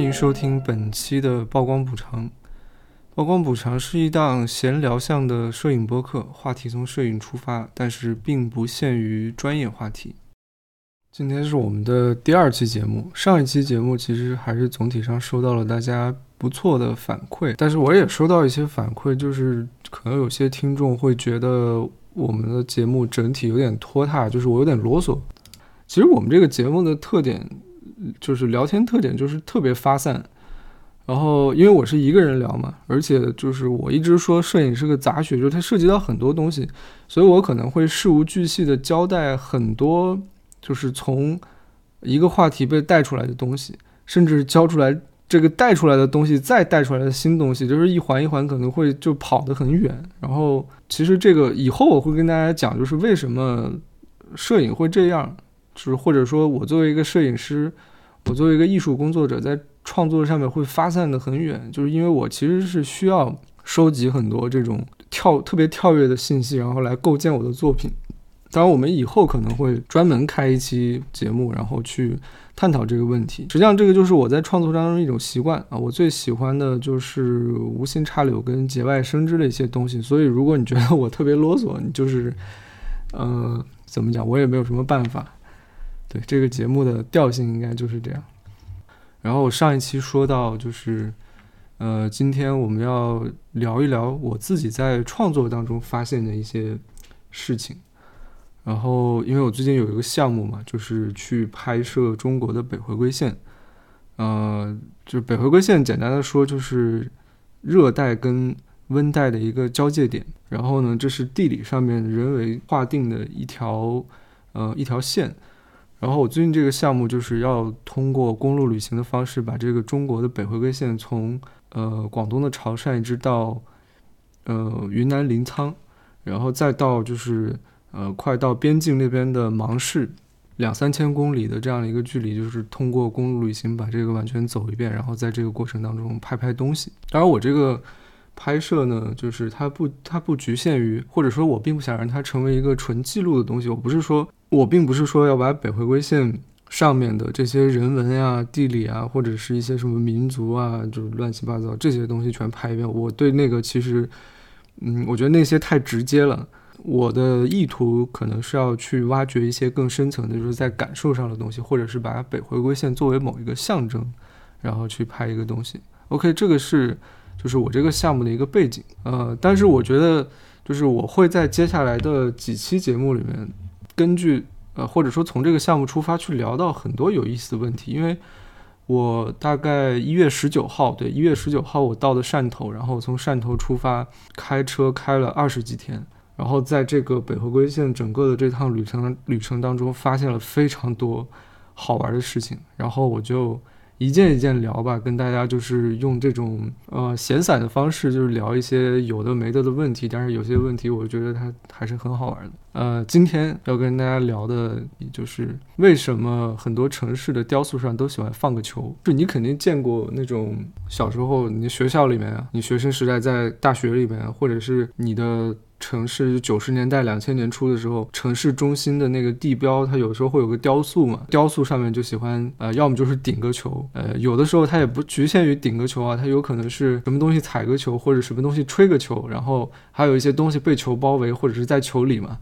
欢迎收听本期的曝光补偿。曝光补偿是一档闲聊向的摄影播客，话题从摄影出发，但是并不限于专业话题。今天是我们的第二期节目，上一期节目其实还是总体上收到了大家不错的反馈，但是我也收到一些反馈，就是可能有些听众会觉得我们的节目整体有点拖沓，就是我有点啰嗦。其实我们这个节目的特点就是聊天特点就是特别发散，然后因为我是一个人聊嘛，而且就是我一直说摄影是个杂学，就是它涉及到很多东西，所以我可能会事无巨细的交代很多。就是从一个话题被带出来的东西，甚至教出来这个带出来的东西，再带出来的新东西，就是一环一环可能会就跑得很远。然后，其实这个以后我会跟大家讲，就是为什么摄影会这样，就是或者说我作为一个摄影师，我作为一个艺术工作者，在创作上面会发散的很远，就是因为我其实是需要收集很多这种跳特别跳跃的信息，然后来构建我的作品。当然，我们以后可能会专门开一期节目，然后去探讨这个问题。实际上，这个就是我在创作当中一种习惯啊。我最喜欢的就是无心插柳跟节外生枝的一些东西。所以，如果你觉得我特别啰嗦，你就是，呃，怎么讲，我也没有什么办法。对这个节目的调性应该就是这样。然后我上一期说到，就是，呃，今天我们要聊一聊我自己在创作当中发现的一些事情。然后，因为我最近有一个项目嘛，就是去拍摄中国的北回归线，呃，就北回归线，简单的说就是热带跟温带的一个交界点。然后呢，这是地理上面人为划定的一条呃一条线。然后我最近这个项目就是要通过公路旅行的方式，把这个中国的北回归线从呃广东的潮汕一直到呃云南临沧，然后再到就是。呃，快到边境那边的芒市，两三千公里的这样的一个距离，就是通过公路旅行把这个完全走一遍，然后在这个过程当中拍拍东西。当然，我这个拍摄呢，就是它不它不局限于，或者说我并不想让它成为一个纯记录的东西。我不是说，我并不是说要把北回归线上面的这些人文呀、地理啊，或者是一些什么民族啊，就是乱七八糟这些东西全拍一遍。我对那个其实，嗯，我觉得那些太直接了。我的意图可能是要去挖掘一些更深层的，就是在感受上的东西，或者是把北回归线作为某一个象征，然后去拍一个东西。OK，这个是就是我这个项目的一个背景。呃，但是我觉得就是我会在接下来的几期节目里面，根据呃或者说从这个项目出发去聊到很多有意思的问题，因为我大概一月十九号，对，一月十九号我到的汕头，然后从汕头出发，开车开了二十几天。然后在这个北回归线整个的这趟旅程旅程当中，发现了非常多好玩的事情。然后我就一件一件聊吧，跟大家就是用这种呃闲散的方式，就是聊一些有的没的的问题。但是有些问题，我觉得它还是很好玩的。呃，今天要跟大家聊的，就是为什么很多城市的雕塑上都喜欢放个球。就你肯定见过那种小时候你学校里面啊，你学生时代在大学里面，或者是你的。城市九十年代、两千年初的时候，城市中心的那个地标，它有时候会有个雕塑嘛，雕塑上面就喜欢呃，要么就是顶个球，呃，有的时候它也不局限于顶个球啊，它有可能是什么东西踩个球，或者什么东西吹个球，然后还有一些东西被球包围或者是在球里嘛，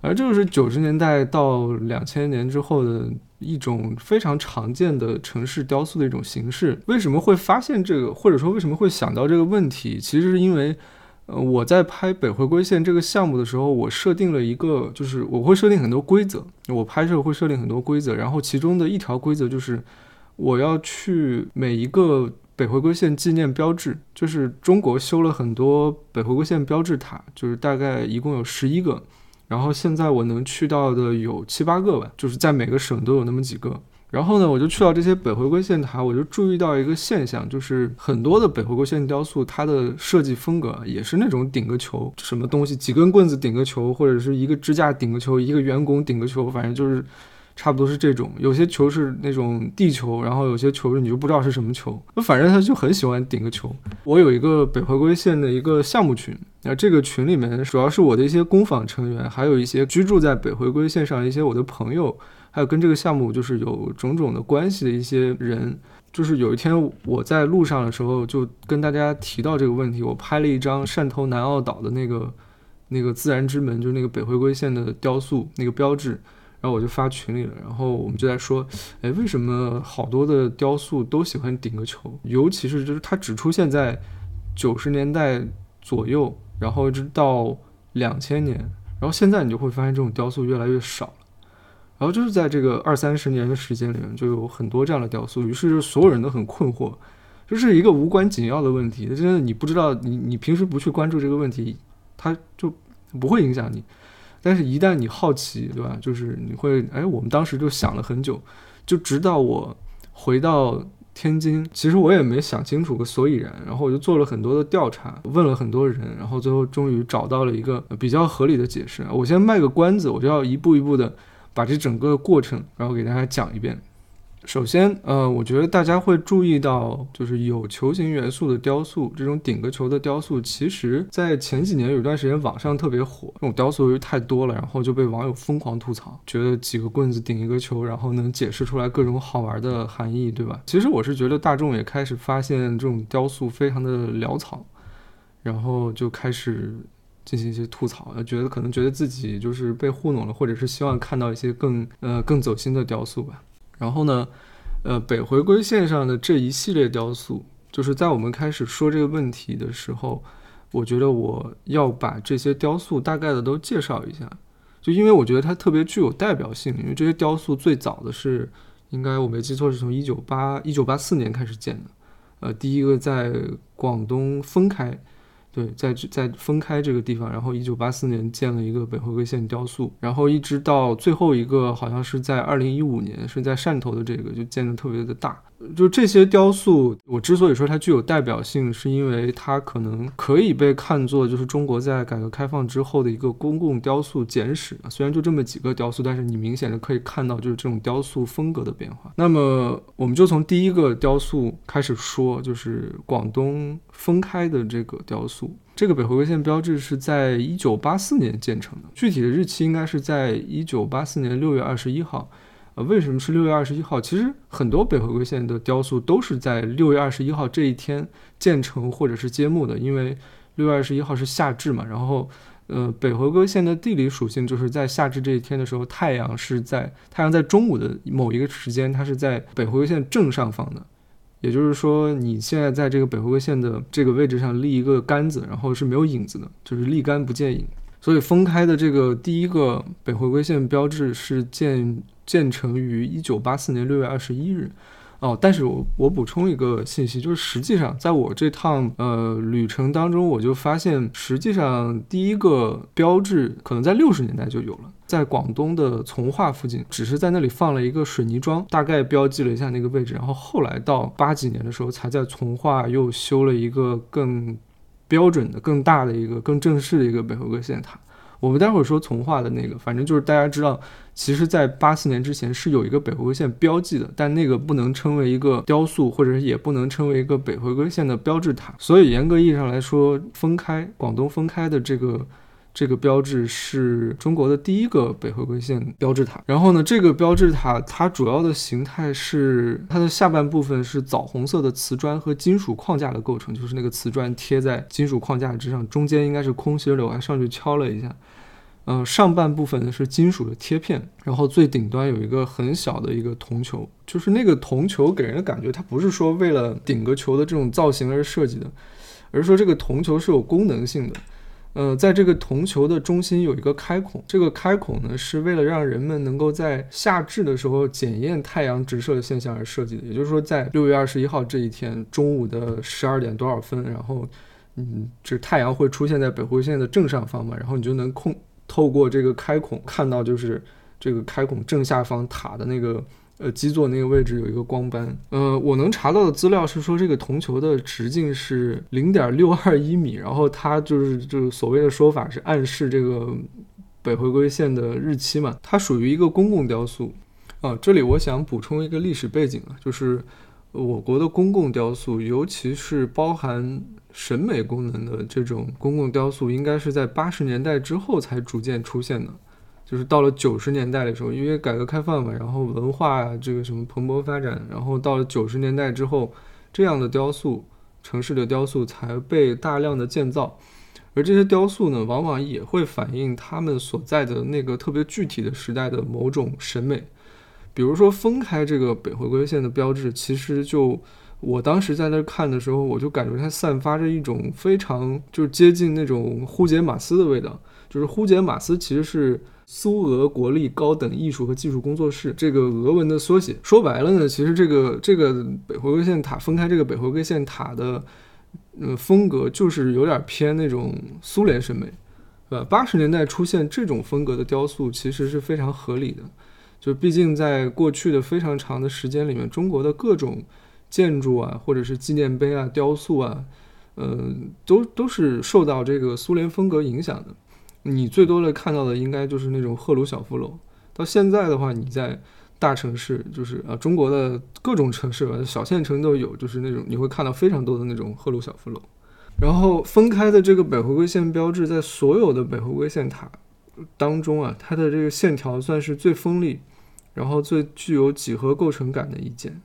而这就是九十年代到两千年之后的一种非常常见的城市雕塑的一种形式。为什么会发现这个，或者说为什么会想到这个问题？其实是因为。呃，我在拍北回归线这个项目的时候，我设定了一个，就是我会设定很多规则。我拍摄会设定很多规则，然后其中的一条规则就是，我要去每一个北回归线纪念标志，就是中国修了很多北回归线标志塔，就是大概一共有十一个，然后现在我能去到的有七八个吧，就是在每个省都有那么几个。然后呢，我就去到这些北回归线塔，我就注意到一个现象，就是很多的北回归线雕塑，它的设计风格也是那种顶个球，什么东西几根棍子顶个球，或者是一个支架顶个球，一个圆拱顶个球，反正就是差不多是这种。有些球是那种地球，然后有些球你就不知道是什么球，反正他就很喜欢顶个球。我有一个北回归线的一个项目群，那这个群里面主要是我的一些工坊成员，还有一些居住在北回归线上一些我的朋友。还有跟这个项目就是有种种的关系的一些人。就是有一天我在路上的时候，就跟大家提到这个问题，我拍了一张汕头南澳岛的那个那个自然之门，就是那个北回归线的雕塑那个标志。然后我就发群里了，然后我们就在说，哎，为什么好多的雕塑都喜欢顶个球？尤其是就是它只出现在九十年代左右，然后一直到两千年，然后现在你就会发现这种雕塑越来越少了。然后就是在这个二三十年的时间里面，就有很多这样的雕塑，于是就所有人都很困惑，就是一个无关紧要的问题，真的你不知道，你你平时不去关注这个问题，它就不会影响你。但是，一旦你好奇，对吧？就是你会，哎，我们当时就想了很久，就直到我回到天津，其实我也没想清楚个所以然，然后我就做了很多的调查，问了很多人，然后最后终于找到了一个比较合理的解释。我先卖个关子，我就要一步一步的把这整个过程，然后给大家讲一遍。首先，呃，我觉得大家会注意到，就是有球形元素的雕塑，这种顶个球的雕塑，其实在前几年有一段时间网上特别火。这种雕塑由于太多了，然后就被网友疯狂吐槽，觉得几个棍子顶一个球，然后能解释出来各种好玩的含义，对吧？其实我是觉得大众也开始发现这种雕塑非常的潦草，然后就开始进行一些吐槽，觉得可能觉得自己就是被糊弄了，或者是希望看到一些更呃更走心的雕塑吧。然后呢，呃，北回归线上的这一系列雕塑，就是在我们开始说这个问题的时候，我觉得我要把这些雕塑大概的都介绍一下，就因为我觉得它特别具有代表性，因为这些雕塑最早的是，应该我没记错是从一九八一九八四年开始建的，呃，第一个在广东分开。对，在在分开这个地方，然后一九八四年建了一个北回归线雕塑，然后一直到最后一个，好像是在二零一五年，是在汕头的这个就建的特别的大。就这些雕塑，我之所以说它具有代表性，是因为它可能可以被看作就是中国在改革开放之后的一个公共雕塑简史。虽然就这么几个雕塑，但是你明显的可以看到就是这种雕塑风格的变化。那么我们就从第一个雕塑开始说，就是广东分开的这个雕塑。这个北回归线标志是在一九八四年建成的，具体的日期应该是在一九八四年六月二十一号。呃，为什么是六月二十一号？其实很多北回归线的雕塑都是在六月二十一号这一天建成或者是揭幕的，因为六月二十一号是夏至嘛。然后，呃，北回归线的地理属性就是在夏至这一天的时候，太阳是在太阳在中午的某一个时间，它是在北回归线正上方的。也就是说，你现在在这个北回归线的这个位置上立一个杆子，然后是没有影子的，就是立杆不见影。所以分开的这个第一个北回归线标志是建。建成于一九八四年六月二十一日，哦，但是我我补充一个信息，就是实际上在我这趟呃旅程当中，我就发现，实际上第一个标志可能在六十年代就有了，在广东的从化附近，只是在那里放了一个水泥桩，大概标记了一下那个位置，然后后来到八几年的时候，才在从化又修了一个更标准的、更大的一个、更正式的一个北回归线塔。我们待会儿说从化的那个，反正就是大家知道，其实，在八四年之前是有一个北回归线标记的，但那个不能称为一个雕塑，或者也不能称为一个北回归线的标志塔。所以严格意义上来说，分开广东分开的这个这个标志是中国的第一个北回归线标志塔。然后呢，这个标志塔它主要的形态是它的下半部分是枣红色的瓷砖和金属框架的构成，就是那个瓷砖贴在金属框架之上，中间应该是空心的，我还上去敲了一下。嗯，上半部分是金属的贴片，然后最顶端有一个很小的一个铜球，就是那个铜球给人的感觉，它不是说为了顶个球的这种造型而设计的，而是说这个铜球是有功能性的。呃，在这个铜球的中心有一个开孔，这个开孔呢是为了让人们能够在夏至的时候检验太阳直射的现象而设计的。也就是说，在六月二十一号这一天中午的十二点多少分，然后，嗯，这太阳会出现在北回归线的正上方嘛，然后你就能控。透过这个开孔看到，就是这个开孔正下方塔的那个呃基座那个位置有一个光斑。呃，我能查到的资料是说，这个铜球的直径是零点六二一米，然后它就是就是所谓的说法是暗示这个北回归线的日期嘛。它属于一个公共雕塑啊。这里我想补充一个历史背景啊，就是我国的公共雕塑，尤其是包含。审美功能的这种公共雕塑，应该是在八十年代之后才逐渐出现的。就是到了九十年代的时候，因为改革开放嘛，然后文化这个什么蓬勃发展，然后到了九十年代之后，这样的雕塑，城市的雕塑才被大量的建造。而这些雕塑呢，往往也会反映他们所在的那个特别具体的时代的某种审美。比如说，分开这个北回归线的标志，其实就我当时在那看的时候，我就感觉它散发着一种非常就是接近那种呼杰马斯的味道。就是呼杰马斯其实是苏俄国立高等艺术和技术工作室这个俄文的缩写。说白了呢，其实这个这个北回归线塔分开这个北回归线塔的。嗯，风格就是有点偏那种苏联审美，对吧？八十年代出现这种风格的雕塑，其实是非常合理的。就毕竟在过去的非常长的时间里面，中国的各种建筑啊，或者是纪念碑啊、雕塑啊，嗯，都都是受到这个苏联风格影响的。你最多的看到的，应该就是那种赫鲁晓夫楼。到现在的话，你在。大城市就是啊，中国的各种城市吧，小县城都有，就是那种你会看到非常多的那种赫鲁晓夫楼。然后分开的这个北回归线标志，在所有的北回归线塔当中啊，它的这个线条算是最锋利，然后最具有几何构成感的一件，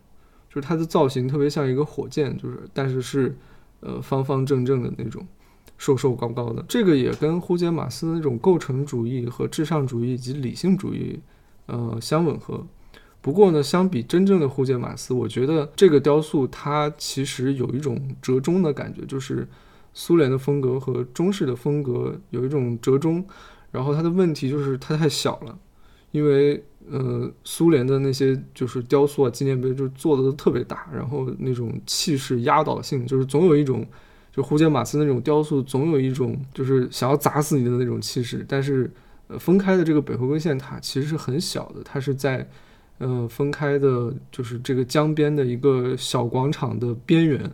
就是它的造型特别像一个火箭，就是但是是呃方方正正的那种，瘦瘦高高的。这个也跟胡杰马斯那种构成主义和至上主义以及理性主义呃相吻合。不过呢，相比真正的胡杰马斯，我觉得这个雕塑它其实有一种折中的感觉，就是苏联的风格和中式的风格有一种折中。然后它的问题就是它太小了，因为呃，苏联的那些就是雕塑啊、纪念碑就做的都特别大，然后那种气势压倒性，就是总有一种就胡杰马斯那种雕塑总有一种就是想要砸死你的那种气势。但是呃，分开的这个北回归线塔其实是很小的，它是在。呃，分开的就是这个江边的一个小广场的边缘，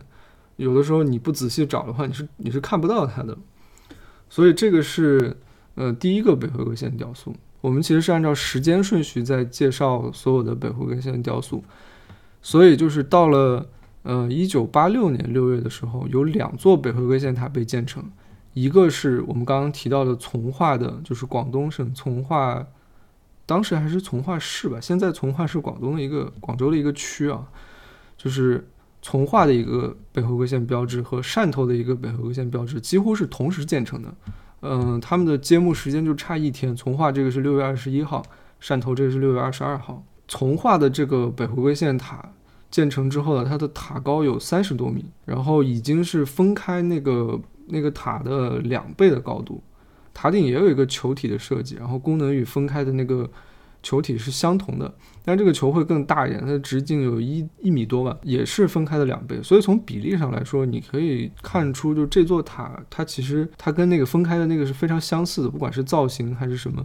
有的时候你不仔细找的话，你是你是看不到它的。所以这个是呃第一个北回归线雕塑。我们其实是按照时间顺序在介绍所有的北回归线雕塑。所以就是到了呃一九八六年六月的时候，有两座北回归线塔被建成，一个是我们刚刚提到的从化的，就是广东省从化。当时还是从化市吧，现在从化是广东的一个广州的一个区啊，就是从化的一个北回归线标志和汕头的一个北回归线标志几乎是同时建成的，嗯，他们的揭幕时间就差一天，从化这个是六月二十一号，汕头这个是六月二十二号。从化的这个北回归线塔建成之后呢，它的塔高有三十多米，然后已经是分开那个那个塔的两倍的高度。塔顶也有一个球体的设计，然后功能与分开的那个球体是相同的，但这个球会更大一点，它的直径有一一米多吧，也是分开的两倍。所以从比例上来说，你可以看出，就这座塔它其实它跟那个分开的那个是非常相似的，不管是造型还是什么。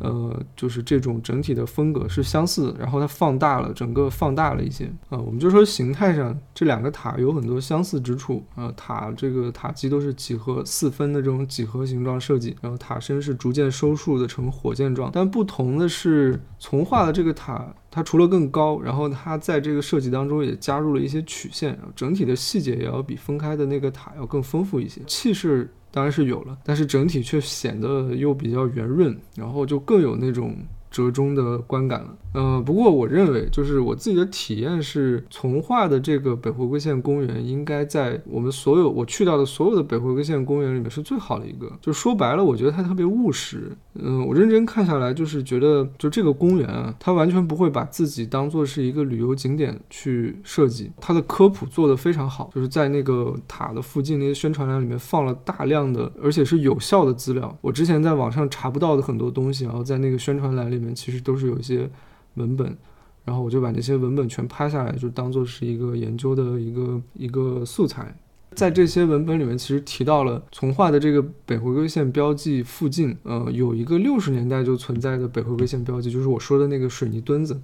呃，就是这种整体的风格是相似，然后它放大了，整个放大了一些啊。我们就说形态上，这两个塔有很多相似之处啊。塔这个塔基都是几何四分的这种几何形状设计，然后塔身是逐渐收束的成火箭状。但不同的是，从化的这个塔，它除了更高，然后它在这个设计当中也加入了一些曲线，整体的细节也要比分开的那个塔要更丰富一些，气势。当然是有了，但是整体却显得又比较圆润，然后就更有那种。折中的观感了，呃，不过我认为，就是我自己的体验是，从化的这个北回归线公园应该在我们所有我去到的所有的北回归线公园里面是最好的一个。就说白了，我觉得它特别务实。嗯，我认真看下来，就是觉得，就这个公园啊，它完全不会把自己当做是一个旅游景点去设计，它的科普做得非常好，就是在那个塔的附近那些宣传栏里面放了大量的，而且是有效的资料。我之前在网上查不到的很多东西，然后在那个宣传栏里。里面其实都是有一些文本，然后我就把那些文本全拍下来，就当做是一个研究的一个一个素材。在这些文本里面，其实提到了从化的这个北回归线标记附近，呃，有一个六十年代就存在的北回归线标记，就是我说的那个水泥墩子。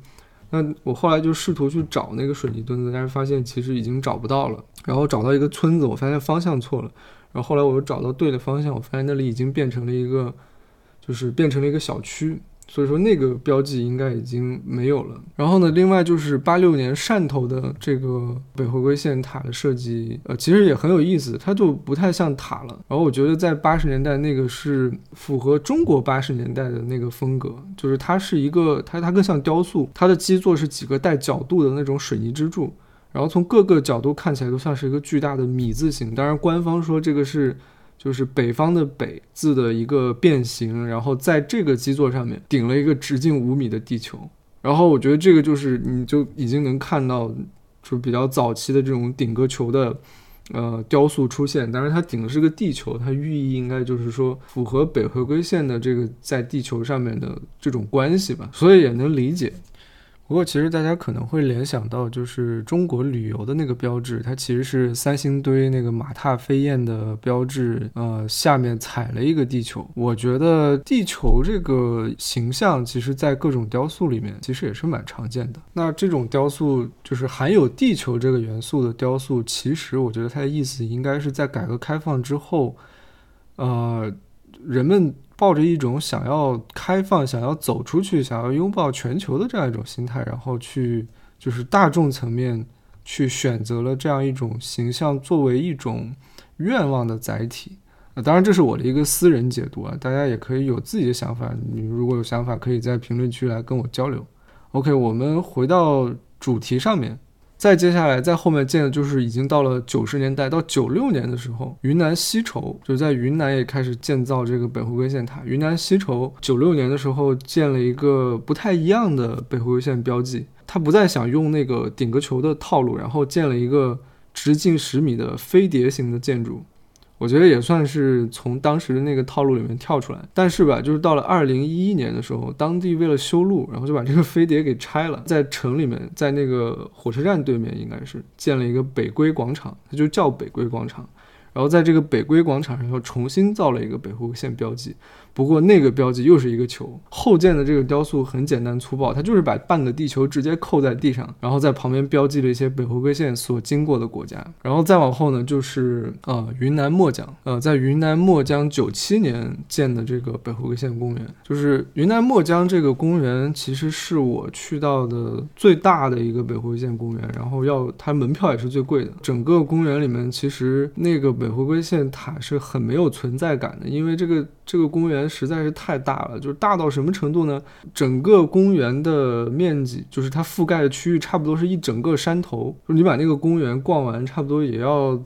那我后来就试图去找那个水泥墩子，但是发现其实已经找不到了。然后找到一个村子，我发现方向错了。然后后来我又找到对的方向，我发现那里已经变成了一个，就是变成了一个小区。所以说那个标记应该已经没有了。然后呢，另外就是八六年汕头的这个北回归线塔的设计，呃，其实也很有意思，它就不太像塔了。然后我觉得在八十年代那个是符合中国八十年代的那个风格，就是它是一个它它更像雕塑，它的基座是几个带角度的那种水泥支柱，然后从各个角度看起来都像是一个巨大的米字形。当然，官方说这个是。就是北方的北字的一个变形，然后在这个基座上面顶了一个直径五米的地球，然后我觉得这个就是你就已经能看到，就比较早期的这种顶个球的，呃，雕塑出现。当然，它顶的是个地球，它寓意应该就是说符合北回归线的这个在地球上面的这种关系吧，所以也能理解。不过，其实大家可能会联想到，就是中国旅游的那个标志，它其实是三星堆那个马踏飞燕的标志，呃，下面踩了一个地球。我觉得地球这个形象，其实在各种雕塑里面，其实也是蛮常见的。那这种雕塑，就是含有地球这个元素的雕塑，其实我觉得它的意思应该是在改革开放之后，呃，人们。抱着一种想要开放、想要走出去、想要拥抱全球的这样一种心态，然后去就是大众层面去选择了这样一种形象作为一种愿望的载体。啊，当然这是我的一个私人解读啊，大家也可以有自己的想法。你如果有想法，可以在评论区来跟我交流。OK，我们回到主题上面。再接下来，在后面建的就是已经到了九十年代到九六年的时候，云南西畴就是在云南也开始建造这个北回归线塔。云南西畴九六年的时候建了一个不太一样的北回归线标记，他不再想用那个顶个球的套路，然后建了一个直径十米的飞碟型的建筑。我觉得也算是从当时的那个套路里面跳出来，但是吧，就是到了二零一一年的时候，当地为了修路，然后就把这个飞碟给拆了，在城里面，在那个火车站对面，应该是建了一个北归广场，它就叫北归广场。然后在这个北归广场上又重新造了一个北回归线标记，不过那个标记又是一个球。后建的这个雕塑很简单粗暴，它就是把半个地球直接扣在地上，然后在旁边标记了一些北回归线所经过的国家。然后再往后呢，就是呃云南墨江，呃在云南墨江九七年建的这个北回归线公园，就是云南墨江这个公园其实是我去到的最大的一个北回归线公园，然后要它门票也是最贵的。整个公园里面其实那个北北回归线塔是很没有存在感的，因为这个这个公园实在是太大了，就是大到什么程度呢？整个公园的面积，就是它覆盖的区域，差不多是一整个山头。就你把那个公园逛完，差不多也要，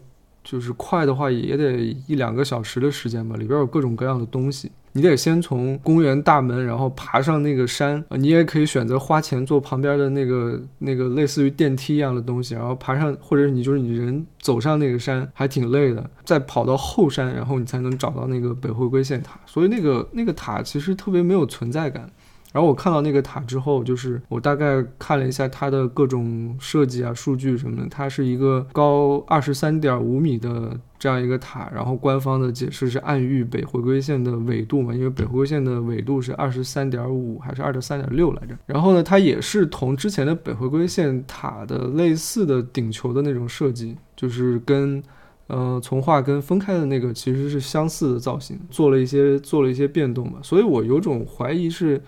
就是快的话也得一两个小时的时间吧。里边有各种各样的东西。你得先从公园大门，然后爬上那个山。你也可以选择花钱坐旁边的那个那个类似于电梯一样的东西，然后爬上，或者你就是你人走上那个山，还挺累的。再跑到后山，然后你才能找到那个北回归线塔。所以那个那个塔其实特别没有存在感。然后我看到那个塔之后，就是我大概看了一下它的各种设计啊、数据什么的，它是一个高二十三点五米的这样一个塔。然后官方的解释是暗喻北回归线的纬度嘛，因为北回归线的纬度是二十三点五还是二十三点六来着。然后呢，它也是同之前的北回归线塔的类似的顶球的那种设计，就是跟。呃，从画跟分开的那个其实是相似的造型，做了一些做了一些变动嘛，所以我有种怀疑是。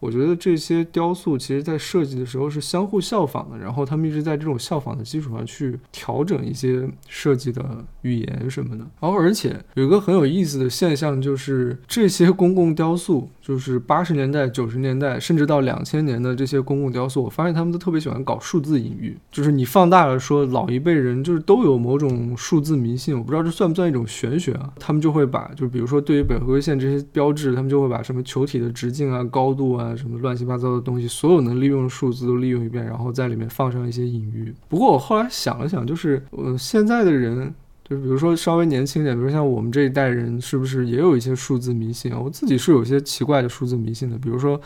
我觉得这些雕塑其实在设计的时候是相互效仿的，然后他们一直在这种效仿的基础上去调整一些设计的语言什么的。然后而且有一个很有意思的现象，就是这些公共雕塑，就是八十年代、九十年代，甚至到两千年的这些公共雕塑，我发现他们都特别喜欢搞数字隐喻，就是你放大了说，老一辈人就是都有某种数字迷信，我不知道这算不算一种玄学啊？他们就会把，就比如说对于北回归线这些标志，他们就会把什么球体的直径啊、高度啊。什么乱七八糟的东西，所有能利用的数字都利用一遍，然后在里面放上一些隐喻。不过我后来想了想，就是呃，现在的人，就是比如说稍微年轻点，比如像我们这一代人，是不是也有一些数字迷信啊？我自己是有些奇怪的数字迷信的，比如说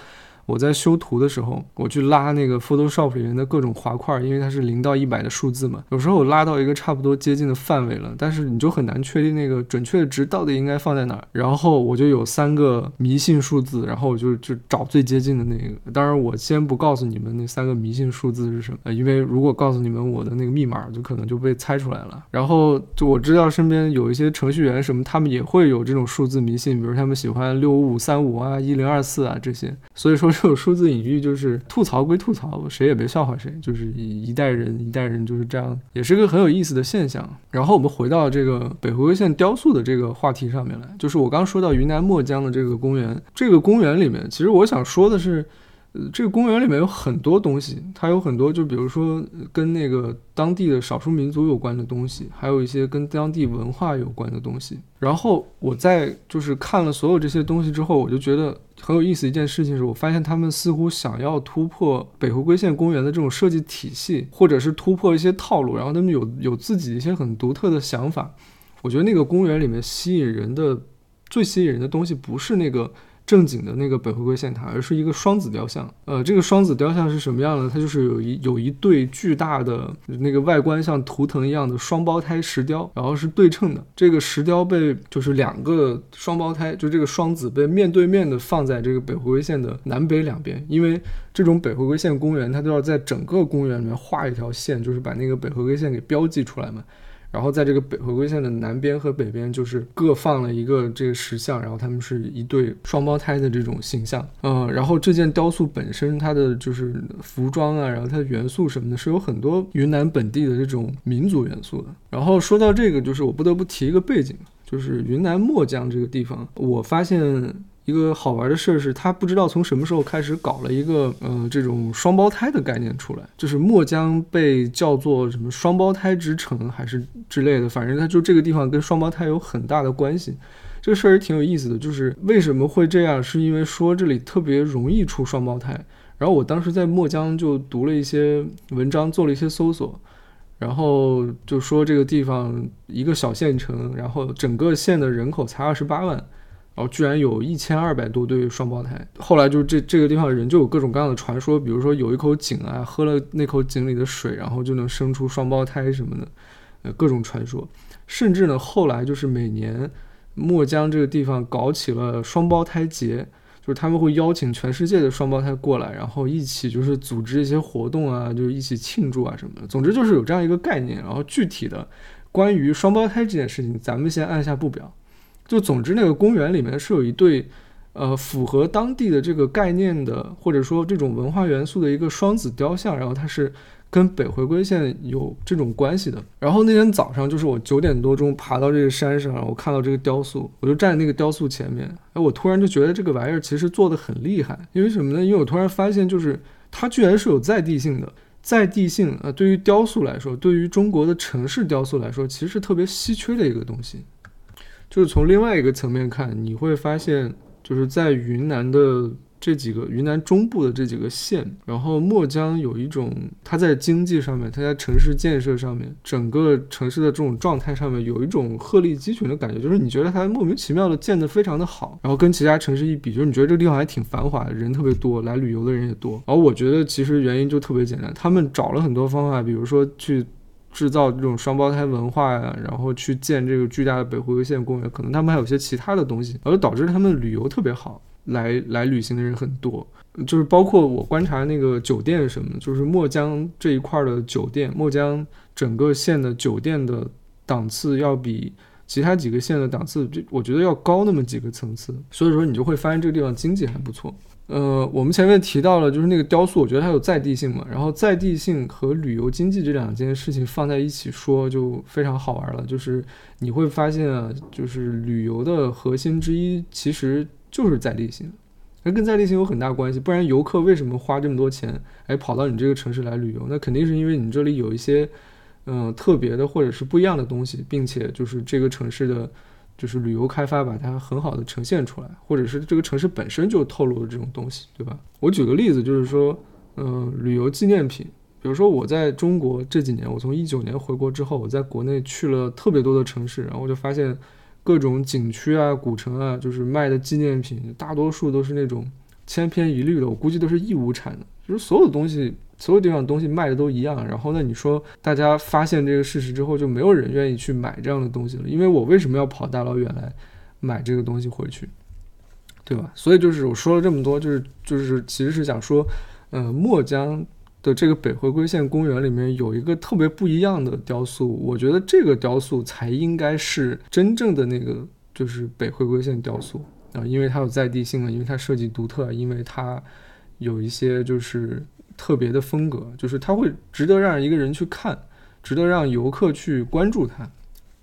我在修图的时候，我去拉那个 Photoshop 里面的各种滑块，因为它是零到一百的数字嘛。有时候我拉到一个差不多接近的范围了，但是你就很难确定那个准确的值到底应该放在哪儿。然后我就有三个迷信数字，然后我就就找最接近的那个。当然，我先不告诉你们那三个迷信数字是什么，因为如果告诉你们我的那个密码，就可能就被猜出来了。然后就我知道身边有一些程序员什么，他们也会有这种数字迷信，比如他们喜欢六五五三五啊、一零二四啊这些。所以说。这种数字隐喻就是吐槽归吐槽，谁也别笑话谁，就是一代人一代人就是这样，也是个很有意思的现象。然后我们回到这个北回归线雕塑的这个话题上面来，就是我刚说到云南墨江的这个公园，这个公园里面，其实我想说的是。呃，这个公园里面有很多东西，它有很多，就比如说跟那个当地的少数民族有关的东西，还有一些跟当地文化有关的东西。然后我在就是看了所有这些东西之后，我就觉得很有意思。一件事情是我发现他们似乎想要突破北回归线公园的这种设计体系，或者是突破一些套路，然后他们有有自己一些很独特的想法。我觉得那个公园里面吸引人的最吸引人的东西不是那个。正经的那个北回归线塔，而是一个双子雕像。呃，这个双子雕像是什么样的？它就是有一有一对巨大的那个外观像图腾一样的双胞胎石雕，然后是对称的。这个石雕被就是两个双胞胎，就这个双子被面对面的放在这个北回归线的南北两边，因为这种北回归线公园它都要在整个公园里面画一条线，就是把那个北回归线给标记出来嘛。然后在这个北回归线的南边和北边，就是各放了一个这个石像，然后他们是一对双胞胎的这种形象。嗯，然后这件雕塑本身它的就是服装啊，然后它的元素什么的，是有很多云南本地的这种民族元素的。然后说到这个，就是我不得不提一个背景，就是云南墨江这个地方，我发现。一个好玩的事儿是，他不知道从什么时候开始搞了一个，呃，这种双胞胎的概念出来，就是墨江被叫做什么双胞胎之城还是之类的，反正他就这个地方跟双胞胎有很大的关系。这个事儿也挺有意思的，就是为什么会这样，是因为说这里特别容易出双胞胎。然后我当时在墨江就读了一些文章，做了一些搜索，然后就说这个地方一个小县城，然后整个县的人口才二十八万。然后居然有一千二百多对双胞胎，后来就是这这个地方人就有各种各样的传说，比如说有一口井啊，喝了那口井里的水，然后就能生出双胞胎什么的，呃，各种传说。甚至呢，后来就是每年墨江这个地方搞起了双胞胎节，就是他们会邀请全世界的双胞胎过来，然后一起就是组织一些活动啊，就一起庆祝啊什么的。总之就是有这样一个概念。然后具体的关于双胞胎这件事情，咱们先按下不表。就总之，那个公园里面是有一对，呃，符合当地的这个概念的，或者说这种文化元素的一个双子雕像，然后它是跟北回归线有这种关系的。然后那天早上，就是我九点多钟爬到这个山上，我看到这个雕塑，我就站在那个雕塑前面，哎，我突然就觉得这个玩意儿其实做的很厉害，因为什么呢？因为我突然发现，就是它居然是有在地性的，在地性啊，对于雕塑来说，对于中国的城市雕塑来说，其实是特别稀缺的一个东西。就是从另外一个层面看，你会发现，就是在云南的这几个云南中部的这几个县，然后墨江有一种，它在经济上面，它在城市建设上面，整个城市的这种状态上面，有一种鹤立鸡群的感觉，就是你觉得它莫名其妙的建得非常的好，然后跟其他城市一比，就是你觉得这个地方还挺繁华，人特别多，来旅游的人也多。而我觉得其实原因就特别简单，他们找了很多方法，比如说去。制造这种双胞胎文化呀，然后去建这个巨大的北回归线公园，可能他们还有些其他的东西，而导致他们旅游特别好，来来旅行的人很多。就是包括我观察那个酒店什么，就是墨江这一块的酒店，墨江整个县的酒店的档次要比其他几个县的档次，就我觉得要高那么几个层次。所以说你就会发现这个地方经济还不错。呃，我们前面提到了，就是那个雕塑，我觉得它有在地性嘛。然后在地性和旅游经济这两件事情放在一起说，就非常好玩了。就是你会发现啊，就是旅游的核心之一其实就是在地性，那跟在地性有很大关系。不然游客为什么花这么多钱，哎，跑到你这个城市来旅游？那肯定是因为你这里有一些嗯特别的或者是不一样的东西，并且就是这个城市的。就是旅游开发把它很好的呈现出来，或者是这个城市本身就透露了这种东西，对吧？我举个例子，就是说，嗯，旅游纪念品，比如说我在中国这几年，我从一九年回国之后，我在国内去了特别多的城市，然后我就发现各种景区啊、古城啊，就是卖的纪念品，大多数都是那种千篇一律的，我估计都是义乌产的，就是所有东西，所有地方东西卖的都一样。然后那，你说大家发现这个事实之后，就没有人愿意去买这样的东西了，因为我为什么要跑大老远来买这个东西回去，对吧？所以就是我说了这么多，就是就是其实是想说，呃，墨江的这个北回归线公园里面有一个特别不一样的雕塑，我觉得这个雕塑才应该是真正的那个就是北回归线雕塑。啊，因为它有在地性啊，因为它设计独特，因为它有一些就是特别的风格，就是它会值得让一个人去看，值得让游客去关注它，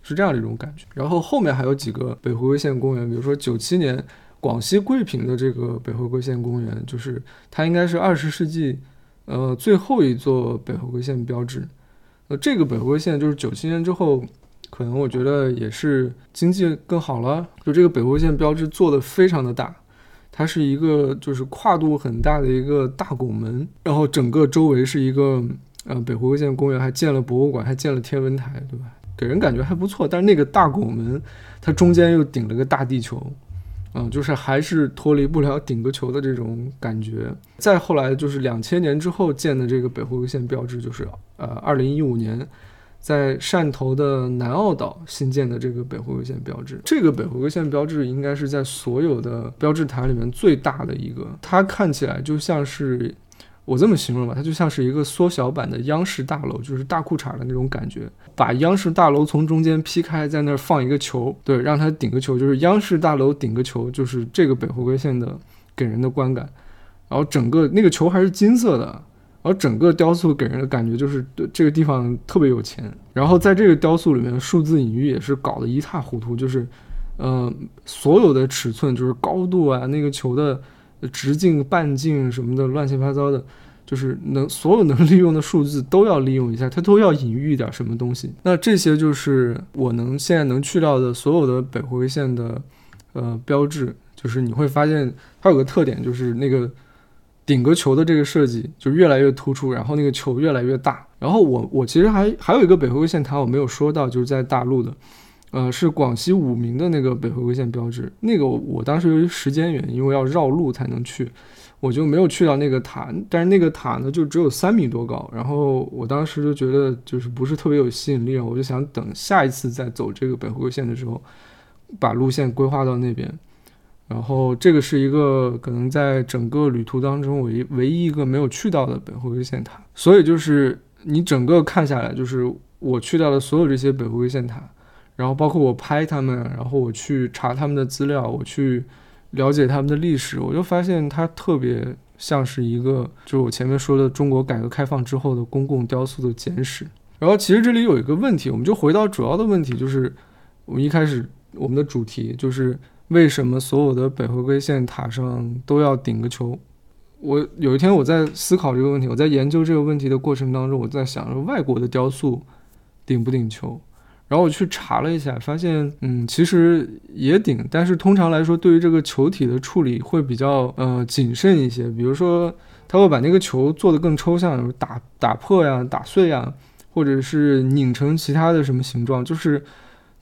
是这样的一种感觉。然后后面还有几个北回归线公园，比如说九七年广西桂平的这个北回归线公园，就是它应该是二十世纪呃最后一座北回归线标志。呃，这个北回归线就是九七年之后。可能我觉得也是经济更好了，就这个北回归线标志做的非常的大，它是一个就是跨度很大的一个大拱门，然后整个周围是一个呃北回归线公园，还建了博物馆，还建了天文台，对吧？给人感觉还不错。但是那个大拱门它中间又顶了个大地球，嗯，就是还是脱离不了顶个球的这种感觉。再后来就是两千年之后建的这个北回归线标志，就是呃二零一五年。在汕头的南澳岛新建的这个北回归线标志，这个北回归线标志应该是在所有的标志塔里面最大的一个。它看起来就像是，我这么形容吧，它就像是一个缩小版的央视大楼，就是大裤衩的那种感觉。把央视大楼从中间劈开，在那儿放一个球，对，让它顶个球，就是央视大楼顶个球，就是这个北回归线的给人的观感。然后整个那个球还是金色的。而整个雕塑给人的感觉就是这个地方特别有钱。然后在这个雕塑里面，数字隐喻也是搞得一塌糊涂，就是，呃，所有的尺寸，就是高度啊，那个球的直径、半径什么的，乱七八糟的，就是能所有能 利用的数字都要利用一下，它都要隐喻一点什么东西。那这些就是我能现在能去掉的所有的北回归线的呃标志，就是你会发现它有个特点，就是那个。顶个球的这个设计就越来越突出，然后那个球越来越大。然后我我其实还还有一个北回归线塔我没有说到，就是在大陆的，呃，是广西武鸣的那个北回归线标志。那个我当时由于时间原因，因为要绕路才能去，我就没有去到那个塔。但是那个塔呢，就只有三米多高。然后我当时就觉得就是不是特别有吸引力，我就想等下一次再走这个北回归线的时候，把路线规划到那边。然后这个是一个可能在整个旅途当中唯一唯一一个没有去到的北回归线塔，所以就是你整个看下来，就是我去到的所有这些北回归线塔，然后包括我拍他们，然后我去查他们的资料，我去了解他们的历史，我就发现它特别像是一个，就是我前面说的中国改革开放之后的公共雕塑的简史。然后其实这里有一个问题，我们就回到主要的问题，就是我们一开始我们的主题就是。为什么所有的北回归线塔上都要顶个球？我有一天我在思考这个问题，我在研究这个问题的过程当中，我在想说外国的雕塑顶不顶球？然后我去查了一下，发现嗯，其实也顶，但是通常来说，对于这个球体的处理会比较呃谨慎一些。比如说，他会把那个球做得更抽象，打打破呀、打碎呀，或者是拧成其他的什么形状，就是。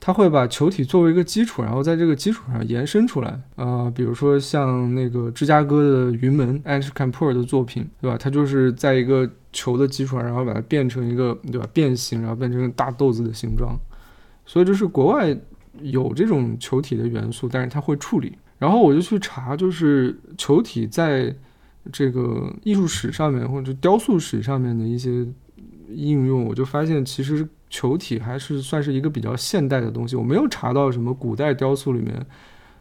他会把球体作为一个基础，然后在这个基础上延伸出来。啊，比如说像那个芝加哥的云门 a n s c a m p e r 的作品，对吧？他就是在一个球的基础上，然后把它变成一个，对吧？变形，然后变成大豆子的形状。所以就是国外有这种球体的元素，但是他会处理。然后我就去查，就是球体在这个艺术史上面或者雕塑史上面的一些应用，我就发现其实。球体还是算是一个比较现代的东西，我没有查到什么古代雕塑里面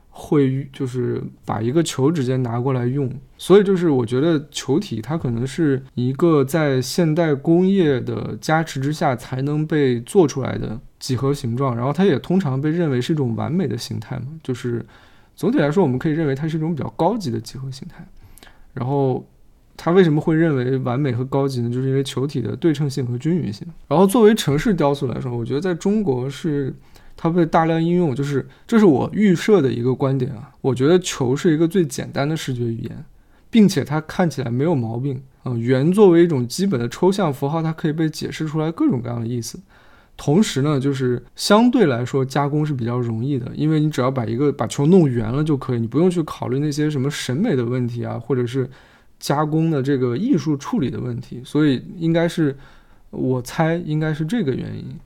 会就是把一个球直接拿过来用，所以就是我觉得球体它可能是一个在现代工业的加持之下才能被做出来的几何形状，然后它也通常被认为是一种完美的形态嘛，就是总体来说我们可以认为它是一种比较高级的几何形态，然后。它为什么会认为完美和高级呢？就是因为球体的对称性和均匀性。然后作为城市雕塑来说，我觉得在中国是它被大量应用，就是这是我预设的一个观点啊。我觉得球是一个最简单的视觉语言，并且它看起来没有毛病啊。圆作为一种基本的抽象符号，它可以被解释出来各种各样的意思。同时呢，就是相对来说加工是比较容易的，因为你只要把一个把球弄圆了就可以，你不用去考虑那些什么审美的问题啊，或者是加工的这个艺术处理的问题。所以应该是我猜应该是这个原因。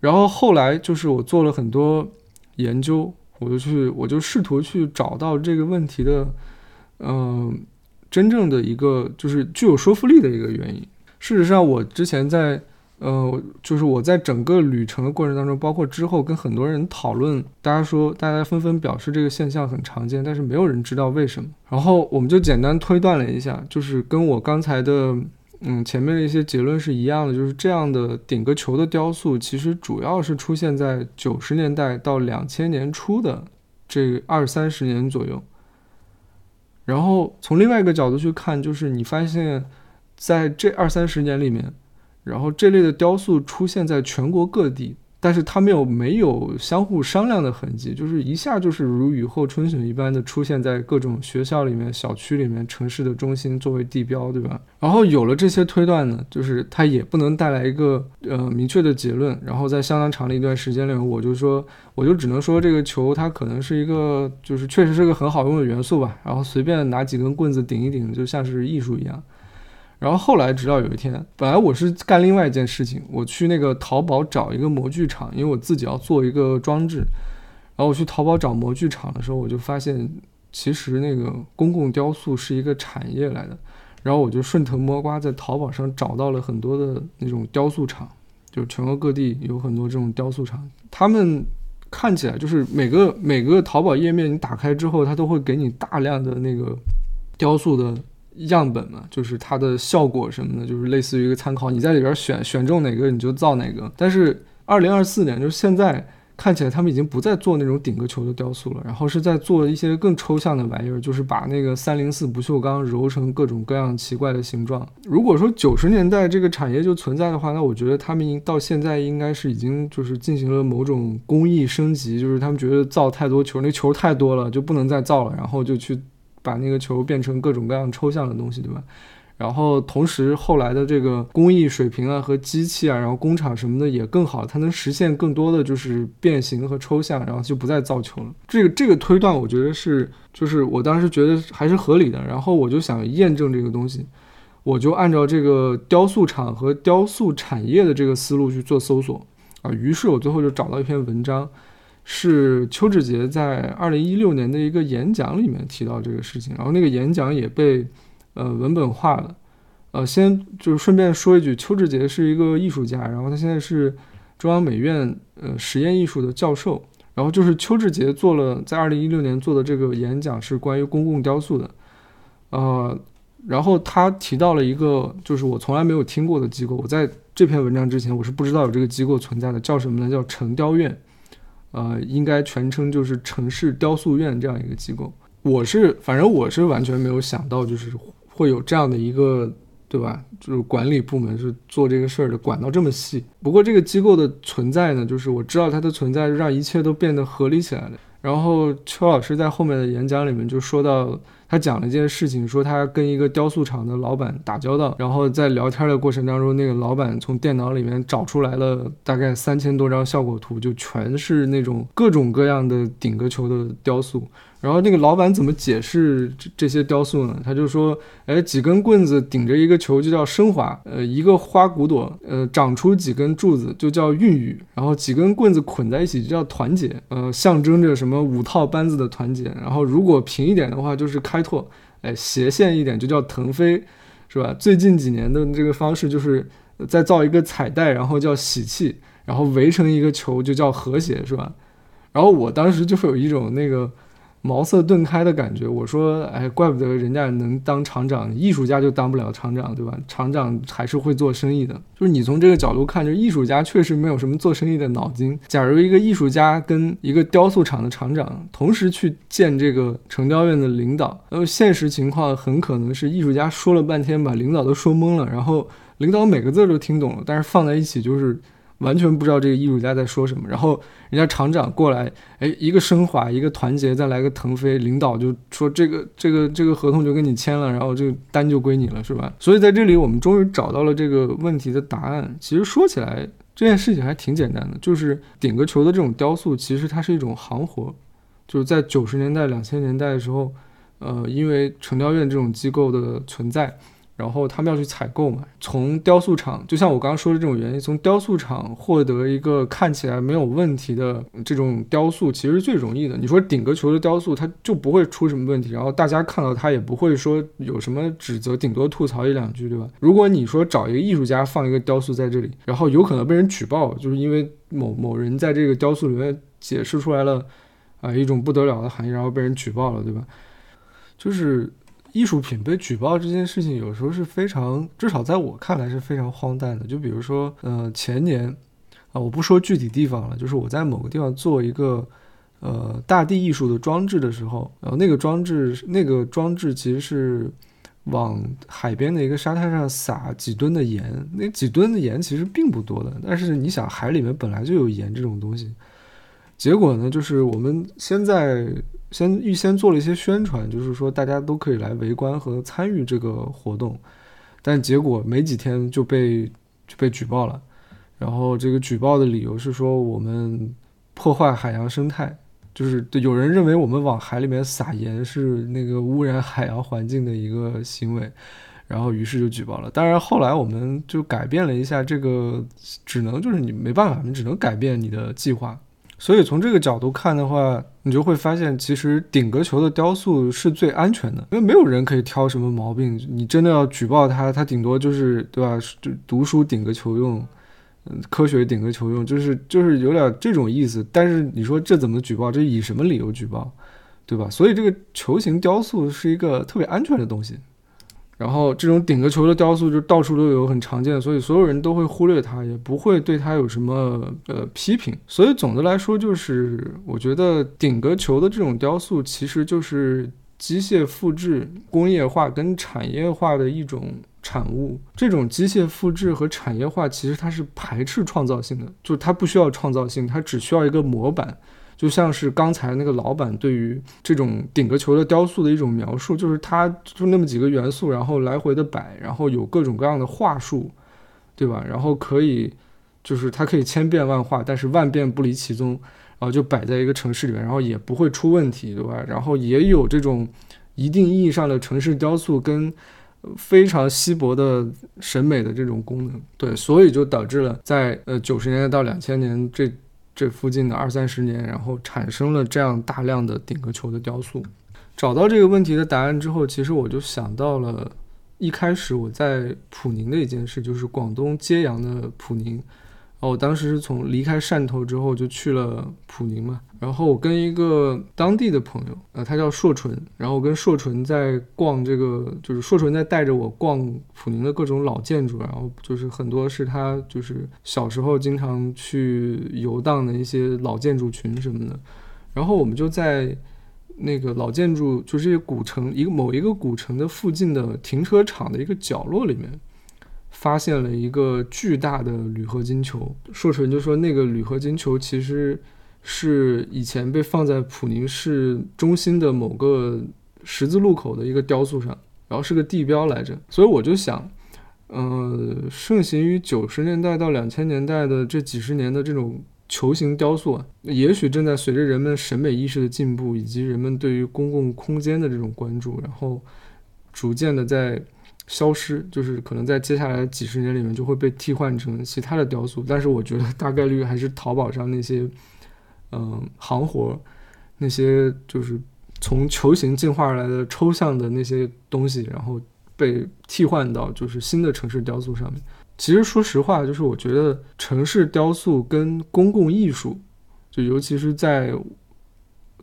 然后后来就是我做了很多研究，我就去我就试图去找到这个问题的，嗯，真正的一个就是具有说服力的一个原因。事实上，我之前在。呃，就是我在整个旅程的过程当中，包括之后跟很多人讨论，大家说，大家纷纷表示这个现象很常见，但是没有人知道为什么。然后我们就简单推断了一下，就是跟我刚才的，嗯，前面的一些结论是一样的，就是这样的顶个球的雕塑，其实主要是出现在九十年代到两千年初的这二三十年左右。然后从另外一个角度去看，就是你发现，在这二三十年里面。然后这类的雕塑出现在全国各地，但是它没有没有相互商量的痕迹，就是一下就是如雨后春笋一般的出现在各种学校里面、小区里面、城市的中心作为地标，对吧？然后有了这些推断呢，就是它也不能带来一个呃明确的结论。然后在相当长的一段时间里，我就说，我就只能说这个球它可能是一个，就是确实是个很好用的元素吧。然后随便拿几根棍子顶一顶，就像是艺术一样。然后后来，直到有一天，本来我是干另外一件事情，我去那个淘宝找一个模具厂，因为我自己要做一个装置。然后我去淘宝找模具厂的时候，我就发现，其实那个公共雕塑是一个产业来的。然后我就顺藤摸瓜，在淘宝上找到了很多的那种雕塑厂，就全国各地有很多这种雕塑厂。他们看起来就是每个每个淘宝页面你打开之后，它都会给你大量的那个雕塑的。样本嘛，就是它的效果什么的，就是类似于一个参考。你在里边选选中哪个，你就造哪个。但是二零二四年，就是现在看起来，他们已经不再做那种顶个球的雕塑了，然后是在做一些更抽象的玩意儿，就是把那个三零四不锈钢揉成各种各样奇怪的形状。如果说九十年代这个产业就存在的话，那我觉得他们到现在应该是已经就是进行了某种工艺升级，就是他们觉得造太多球，那球太多了，就不能再造了，然后就去。把那个球变成各种各样抽象的东西，对吧？然后同时后来的这个工艺水平啊和机器啊，然后工厂什么的也更好，它能实现更多的就是变形和抽象，然后就不再造球了。这个这个推断，我觉得是就是我当时觉得还是合理的。然后我就想验证这个东西，我就按照这个雕塑厂和雕塑产业的这个思路去做搜索啊。于是我最后就找到一篇文章。是邱志杰在二零一六年的一个演讲里面提到这个事情，然后那个演讲也被呃文本化了。呃，先就是顺便说一句，邱志杰是一个艺术家，然后他现在是中央美院呃实验艺术的教授。然后就是邱志杰做了在二零一六年做的这个演讲是关于公共雕塑的，呃，然后他提到了一个就是我从来没有听过的机构，我在这篇文章之前我是不知道有这个机构存在的，叫什么呢？叫城雕院。呃，应该全称就是城市雕塑院这样一个机构。我是，反正我是完全没有想到，就是会有这样的一个，对吧？就是管理部门是做这个事儿的，管到这么细。不过这个机构的存在呢，就是我知道它的存在，让一切都变得合理起来了。然后邱老师在后面的演讲里面就说到。他讲了一件事情，说他跟一个雕塑厂的老板打交道，然后在聊天的过程当中，那个老板从电脑里面找出来了大概三千多张效果图，就全是那种各种各样的顶个球的雕塑。然后那个老板怎么解释这这些雕塑呢？他就说，哎，几根棍子顶着一个球就叫升华，呃，一个花骨朵，呃，长出几根柱子就叫孕育，然后几根棍子捆在一起就叫团结，呃，象征着什么五套班子的团结。然后如果平一点的话就是看开拓，哎，斜线一点就叫腾飞，是吧？最近几年的这个方式就是再造一个彩带，然后叫喜气，然后围成一个球就叫和谐，是吧？然后我当时就会有一种那个。茅塞顿开的感觉，我说，哎，怪不得人家能当厂长，艺术家就当不了厂长，对吧？厂长还是会做生意的。就是你从这个角度看，就是艺术家确实没有什么做生意的脑筋。假如一个艺术家跟一个雕塑厂的厂长同时去见这个城雕院的领导，那么现实情况很可能是艺术家说了半天，把领导都说懵了，然后领导每个字都听懂了，但是放在一起就是。完全不知道这个艺术家在说什么，然后人家厂长过来，哎，一个升华，一个团结，再来个腾飞，领导就说这个这个这个合同就跟你签了，然后这个单就归你了，是吧？所以在这里我们终于找到了这个问题的答案。其实说起来，这件事情还挺简单的，就是顶个球的这种雕塑，其实它是一种行活，就是在九十年代、两千年代的时候，呃，因为成雕院这种机构的存在。然后他们要去采购嘛，从雕塑厂，就像我刚刚说的这种原因，从雕塑厂获得一个看起来没有问题的这种雕塑，其实最容易的。你说顶格球的雕塑，它就不会出什么问题，然后大家看到它也不会说有什么指责，顶多吐槽一两句，对吧？如果你说找一个艺术家放一个雕塑在这里，然后有可能被人举报，就是因为某某人在这个雕塑里面解释出来了啊一种不得了的含义，然后被人举报了，对吧？就是。艺术品被举报这件事情，有时候是非常，至少在我看来是非常荒诞的。就比如说，呃，前年啊，我不说具体地方了，就是我在某个地方做一个呃大地艺术的装置的时候，然后那个装置，那个装置其实是往海边的一个沙滩上撒几吨的盐，那几吨的盐其实并不多的，但是你想，海里面本来就有盐这种东西，结果呢，就是我们现在。先预先做了一些宣传，就是说大家都可以来围观和参与这个活动，但结果没几天就被就被举报了。然后这个举报的理由是说我们破坏海洋生态，就是有人认为我们往海里面撒盐是那个污染海洋环境的一个行为，然后于是就举报了。当然后来我们就改变了一下这个，只能就是你没办法，你只能改变你的计划。所以从这个角度看的话，你就会发现，其实顶格球的雕塑是最安全的，因为没有人可以挑什么毛病。你真的要举报他，他顶多就是对吧？就读书顶个球用，嗯，科学顶个球用，就是就是有点这种意思。但是你说这怎么举报？这以什么理由举报？对吧？所以这个球形雕塑是一个特别安全的东西。然后这种顶个球的雕塑就到处都有，很常见，所以所有人都会忽略它，也不会对它有什么呃批评。所以总的来说，就是我觉得顶个球的这种雕塑其实就是机械复制、工业化跟产业化的一种产物。这种机械复制和产业化其实它是排斥创造性的，就是它不需要创造性，它只需要一个模板。就像是刚才那个老板对于这种顶个球的雕塑的一种描述，就是它就那么几个元素，然后来回的摆，然后有各种各样的话术，对吧？然后可以，就是它可以千变万化，但是万变不离其宗，然后就摆在一个城市里面，然后也不会出问题，对吧？然后也有这种一定意义上的城市雕塑跟非常稀薄的审美的这种功能，对，所以就导致了在呃九十年代到两千年这。这附近的二三十年，然后产生了这样大量的顶格球的雕塑。找到这个问题的答案之后，其实我就想到了一开始我在普宁的一件事，就是广东揭阳的普宁。哦，我当时是从离开汕头之后就去了普宁嘛，然后我跟一个当地的朋友，呃，他叫硕纯，然后我跟硕纯在逛这个，就是硕纯在带着我逛普宁的各种老建筑，然后就是很多是他就是小时候经常去游荡的一些老建筑群什么的，然后我们就在那个老建筑，就是古城一个某一个古城的附近的停车场的一个角落里面。发现了一个巨大的铝合金球，硕纯就说那个铝合金球其实是以前被放在普宁市中心的某个十字路口的一个雕塑上，然后是个地标来着。所以我就想，呃，盛行于九十年代到两千年代的这几十年的这种球形雕塑，啊也许正在随着人们审美意识的进步以及人们对于公共空间的这种关注，然后逐渐的在。消失，就是可能在接下来几十年里面就会被替换成其他的雕塑，但是我觉得大概率还是淘宝上那些，嗯，行活，那些就是从球形进化而来的抽象的那些东西，然后被替换到就是新的城市雕塑上面。其实说实话，就是我觉得城市雕塑跟公共艺术，就尤其是在。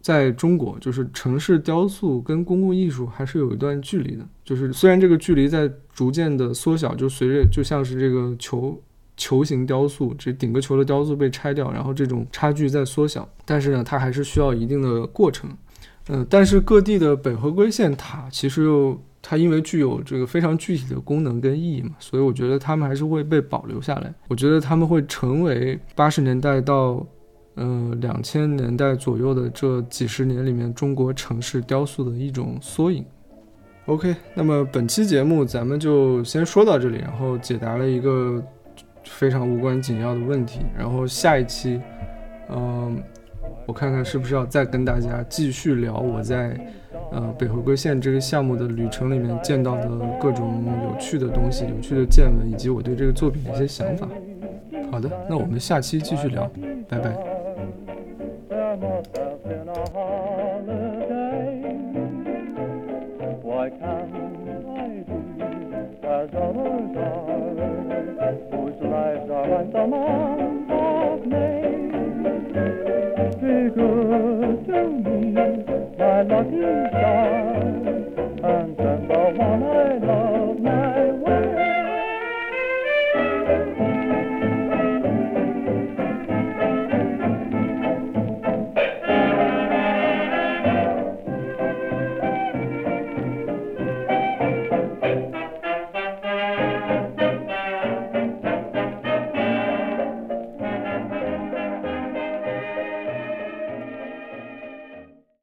在中国，就是城市雕塑跟公共艺术还是有一段距离的。就是虽然这个距离在逐渐的缩小，就随着就像是这个球球形雕塑，这顶个球的雕塑被拆掉，然后这种差距在缩小，但是呢，它还是需要一定的过程。嗯，但是各地的北回归线塔其实又它因为具有这个非常具体的功能跟意义嘛，所以我觉得它们还是会被保留下来。我觉得他们会成为八十年代到。嗯，两千年代左右的这几十年里面，中国城市雕塑的一种缩影。OK，那么本期节目咱们就先说到这里，然后解答了一个非常无关紧要的问题。然后下一期，嗯，我看看是不是要再跟大家继续聊我在呃北回归线这个项目的旅程里面见到的各种有趣的东西、有趣的见闻，以及我对这个作品的一些想法。好的，那我们下期继续聊，拜拜。find myself in a holiday. Why can't I be as others are, whose lives are like the month of May? Be good to me, my lucky star, and send the one I love.